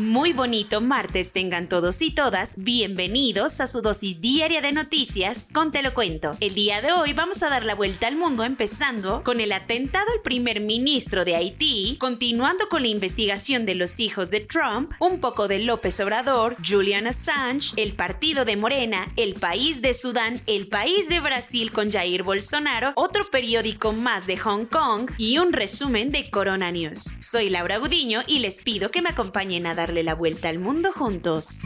Muy bonito martes tengan todos y todas. Bienvenidos a su dosis diaria de noticias con Te lo cuento. El día de hoy vamos a dar la vuelta al mundo empezando con el atentado al primer ministro de Haití, continuando con la investigación de los hijos de Trump, un poco de López Obrador, Julian Assange, el partido de Morena, el país de Sudán, el país de Brasil con Jair Bolsonaro, otro periódico más de Hong Kong y un resumen de Corona News. Soy Laura Gudiño y les pido que me acompañen a darle la vuelta al mundo juntos.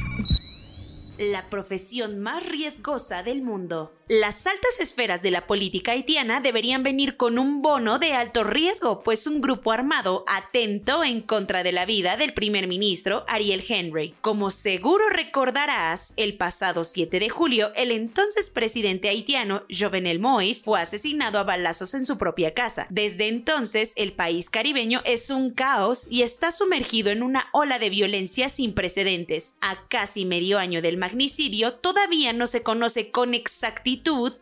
La profesión más riesgosa del mundo. Las altas esferas de la política haitiana deberían venir con un bono de alto riesgo, pues un grupo armado atento en contra de la vida del primer ministro Ariel Henry. Como seguro recordarás, el pasado 7 de julio, el entonces presidente haitiano Jovenel Moïse fue asesinado a balazos en su propia casa. Desde entonces, el país caribeño es un caos y está sumergido en una ola de violencia sin precedentes. A casi medio año del magnicidio, todavía no se conoce con exactitud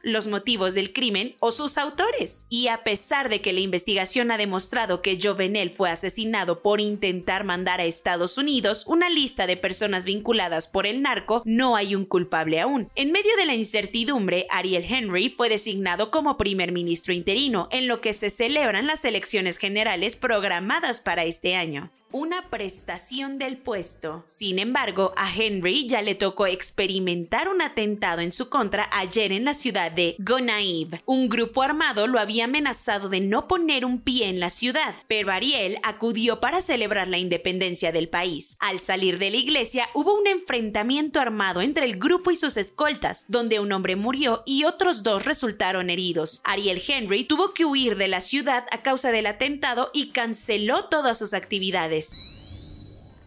los motivos del crimen o sus autores. Y a pesar de que la investigación ha demostrado que Jovenel fue asesinado por intentar mandar a Estados Unidos una lista de personas vinculadas por el narco, no hay un culpable aún. En medio de la incertidumbre, Ariel Henry fue designado como primer ministro interino, en lo que se celebran las elecciones generales programadas para este año una prestación del puesto. Sin embargo, a Henry ya le tocó experimentar un atentado en su contra ayer en la ciudad de Gonaib. Un grupo armado lo había amenazado de no poner un pie en la ciudad, pero Ariel acudió para celebrar la independencia del país. Al salir de la iglesia hubo un enfrentamiento armado entre el grupo y sus escoltas, donde un hombre murió y otros dos resultaron heridos. Ariel Henry tuvo que huir de la ciudad a causa del atentado y canceló todas sus actividades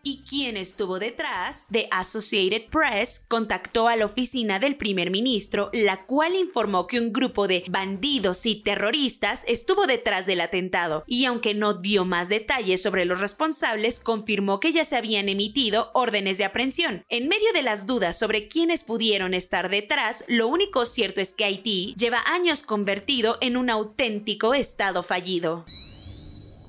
y quien estuvo detrás de Associated Press contactó a la oficina del primer ministro, la cual informó que un grupo de bandidos y terroristas estuvo detrás del atentado, y aunque no dio más detalles sobre los responsables, confirmó que ya se habían emitido órdenes de aprehensión. En medio de las dudas sobre quiénes pudieron estar detrás, lo único cierto es que Haití lleva años convertido en un auténtico estado fallido.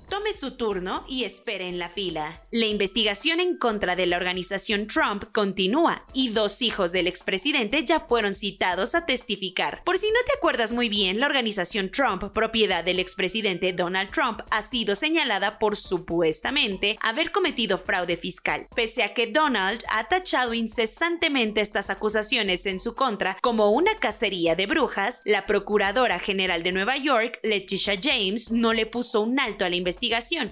Tome su turno y espere en la fila. La investigación en contra de la organización Trump continúa y dos hijos del expresidente ya fueron citados a testificar. Por si no te acuerdas muy bien, la organización Trump, propiedad del expresidente Donald Trump, ha sido señalada por supuestamente haber cometido fraude fiscal. Pese a que Donald ha tachado incesantemente estas acusaciones en su contra como una cacería de brujas, la Procuradora General de Nueva York, Leticia James, no le puso un alto a la investigación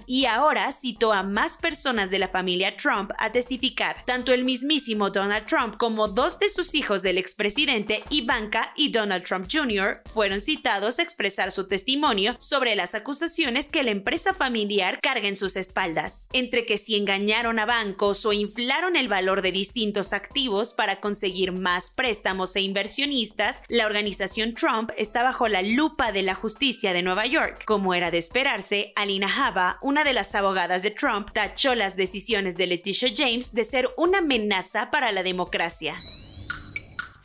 y ahora citó a más personas de la familia Trump a testificar. Tanto el mismísimo Donald Trump como dos de sus hijos del expresidente, Ivanka y Donald Trump Jr., fueron citados a expresar su testimonio sobre las acusaciones que la empresa familiar carga en sus espaldas, entre que si engañaron a bancos o inflaron el valor de distintos activos para conseguir más préstamos e inversionistas, la organización Trump está bajo la lupa de la justicia de Nueva York. Como era de esperarse, Alina Una de las abogadas de Trump, tachó las decisiones de Leticia James de ser una amenaza para la democracia.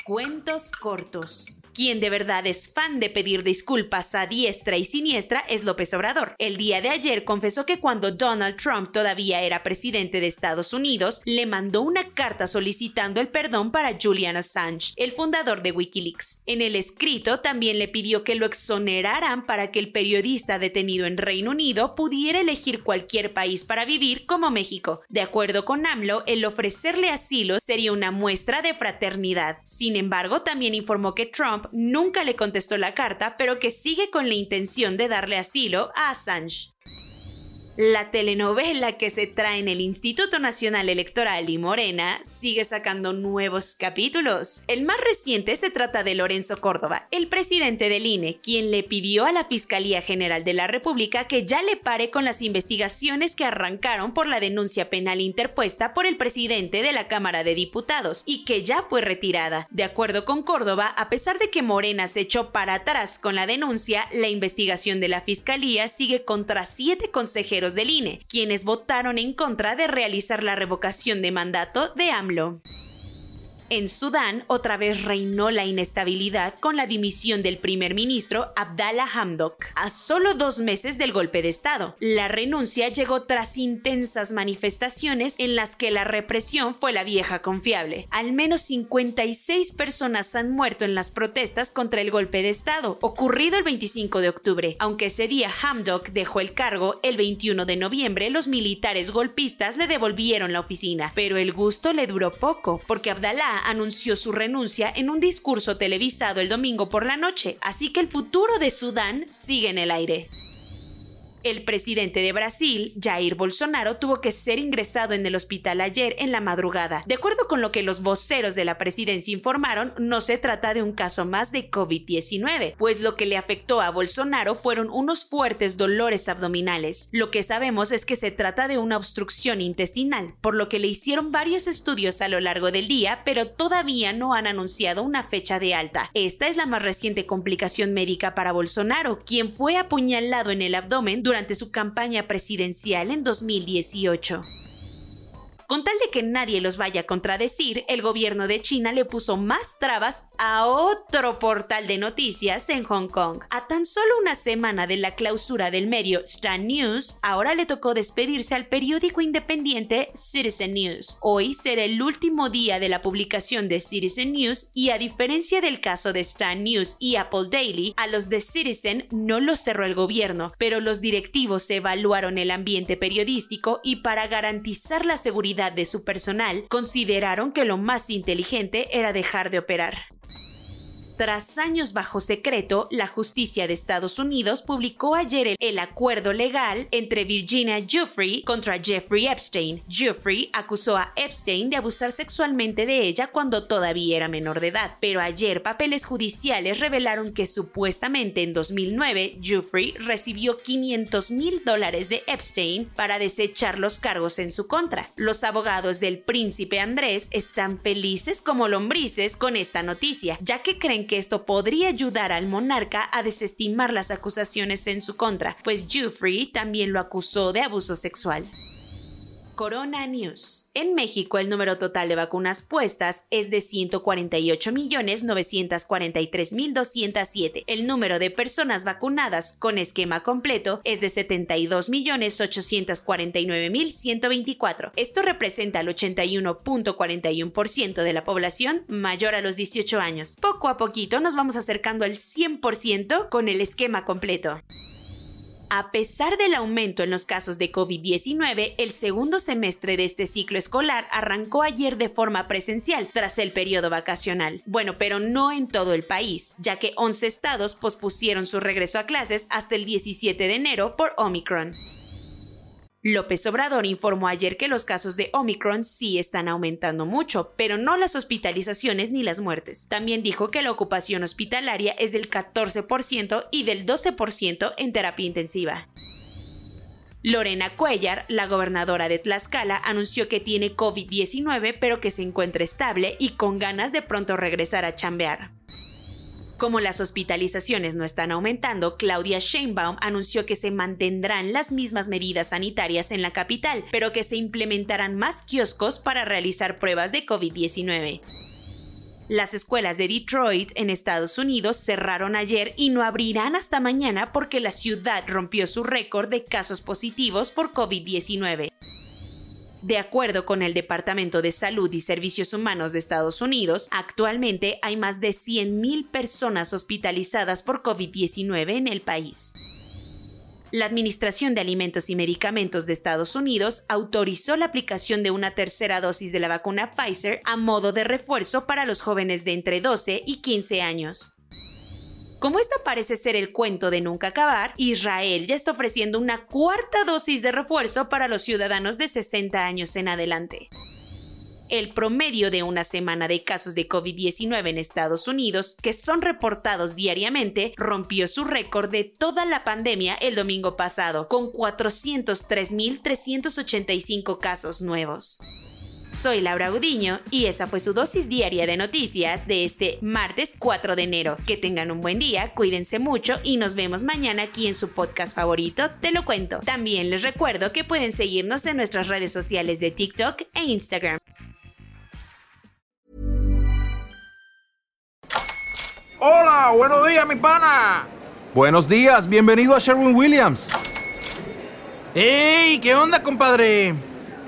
Cuentos cortos. Quien de verdad es fan de pedir disculpas a diestra y siniestra es López Obrador. El día de ayer confesó que cuando Donald Trump todavía era presidente de Estados Unidos, le mandó una carta solicitando el perdón para Julian Assange, el fundador de Wikileaks. En el escrito también le pidió que lo exoneraran para que el periodista detenido en Reino Unido pudiera elegir cualquier país para vivir como México. De acuerdo con AMLO, el ofrecerle asilo sería una muestra de fraternidad. Sin embargo, también informó que Trump nunca le contestó la carta, pero que sigue con la intención de darle asilo a Assange. La telenovela que se trae en el Instituto Nacional Electoral y Morena sigue sacando nuevos capítulos. El más reciente se trata de Lorenzo Córdoba, el presidente del INE, quien le pidió a la Fiscalía General de la República que ya le pare con las investigaciones que arrancaron por la denuncia penal interpuesta por el presidente de la Cámara de Diputados y que ya fue retirada. De acuerdo con Córdoba, a pesar de que Morena se echó para atrás con la denuncia, la investigación de la Fiscalía sigue contra siete consejeros del INE, quienes votaron en contra de realizar la revocación de mandato de AMLO. En Sudán, otra vez reinó la inestabilidad con la dimisión del primer ministro Abdallah Hamdok a solo dos meses del golpe de Estado. La renuncia llegó tras intensas manifestaciones en las que la represión fue la vieja confiable. Al menos 56 personas han muerto en las protestas contra el golpe de Estado, ocurrido el 25 de octubre. Aunque ese día Hamdok dejó el cargo, el 21 de noviembre los militares golpistas le devolvieron la oficina. Pero el gusto le duró poco, porque Abdallah anunció su renuncia en un discurso televisado el domingo por la noche, así que el futuro de Sudán sigue en el aire. El presidente de Brasil, Jair Bolsonaro, tuvo que ser ingresado en el hospital ayer en la madrugada. De acuerdo con lo que los voceros de la presidencia informaron, no se trata de un caso más de COVID-19, pues lo que le afectó a Bolsonaro fueron unos fuertes dolores abdominales. Lo que sabemos es que se trata de una obstrucción intestinal, por lo que le hicieron varios estudios a lo largo del día, pero todavía no han anunciado una fecha de alta. Esta es la más reciente complicación médica para Bolsonaro, quien fue apuñalado en el abdomen durante su campaña presidencial en 2018. Con tal de que nadie los vaya a contradecir, el gobierno de China le puso más trabas a otro portal de noticias en Hong Kong. A tan solo una semana de la clausura del medio Stan News, ahora le tocó despedirse al periódico independiente Citizen News. Hoy será el último día de la publicación de Citizen News y a diferencia del caso de Stan News y Apple Daily, a los de Citizen no los cerró el gobierno, pero los directivos evaluaron el ambiente periodístico y para garantizar la seguridad de su personal, consideraron que lo más inteligente era dejar de operar. Tras años bajo secreto, la justicia de Estados Unidos publicó ayer el, acuerdo legal entre Virginia Giuffre contra Jeffrey Epstein. Giuffre acusó a Epstein de abusar sexualmente de ella cuando todavía era menor de edad, pero ayer papeles judiciales revelaron que supuestamente en 2009 Giuffre recibió 500 mil dólares de Epstein para desechar los cargos en su contra. Los abogados del príncipe Andrés están felices como lombrices con esta noticia, ya que creen que esto podría ayudar al monarca a desestimar las acusaciones en su contra, pues Jeffrey también lo acusó de abuso sexual. Corona News. En México, el número total de vacunas puestas es de 148.943.207. El número de personas vacunadas con esquema completo es de 72.849.124. Esto representa el 81.41% de la población mayor a los 18 años. Poco a poquito nos vamos acercando al 100% con el esquema completo. A pesar del aumento en los casos de COVID-19, el segundo semestre de este ciclo escolar arrancó ayer de forma presencial tras el periodo vacacional. Bueno, pero no en todo el país, ya que 11 estados pospusieron su regreso a clases hasta el 17 de enero por Omicron. López Obrador informó ayer que los casos de Omicron sí están aumentando mucho, pero no las hospitalizaciones ni las muertes. También dijo que la ocupación hospitalaria es del 14% y del 12% en terapia intensiva. Lorena Cuellar, la gobernadora de Tlaxcala, anunció que tiene COVID-19 pero que se encuentra estable y con ganas de pronto regresar a chambear. Como las hospitalizaciones no están aumentando, Claudia Sheinbaum anunció que se mantendrán las mismas medidas sanitarias en la capital, pero que se implementarán más kioscos para realizar pruebas de COVID-19. Las escuelas de Detroit en Estados Unidos cerraron ayer y no abrirán hasta mañana porque la ciudad rompió su récord de casos positivos por COVID-19. De acuerdo con el Departamento de Salud y Servicios Humanos de Estados Unidos, actualmente hay más de 100.000 personas hospitalizadas por COVID-19 en el país. La Administración de Alimentos y Medicamentos de Estados Unidos autorizó la aplicación de una tercera dosis de la vacuna Pfizer a modo de refuerzo para los jóvenes de entre 12 y 15 años. Como esto parece ser el cuento de nunca acabar, Israel ya está ofreciendo una cuarta dosis de refuerzo para los ciudadanos de 60 años en adelante. El promedio de una semana de casos de COVID-19 en Estados Unidos, que son reportados diariamente, rompió su récord de toda la pandemia el domingo pasado, con 403.385 casos nuevos. Soy Laura Gudiño y esa fue su dosis diaria de noticias de este martes 4 de enero. Que tengan un buen día, cuídense mucho y nos vemos mañana aquí en su podcast favorito, Te lo cuento. También les recuerdo que pueden seguirnos en nuestras redes sociales de TikTok e Instagram. Hola, buenos días, mi pana. Buenos días, bienvenido a Sherwin Williams. ¡Ey! ¿Qué onda, compadre?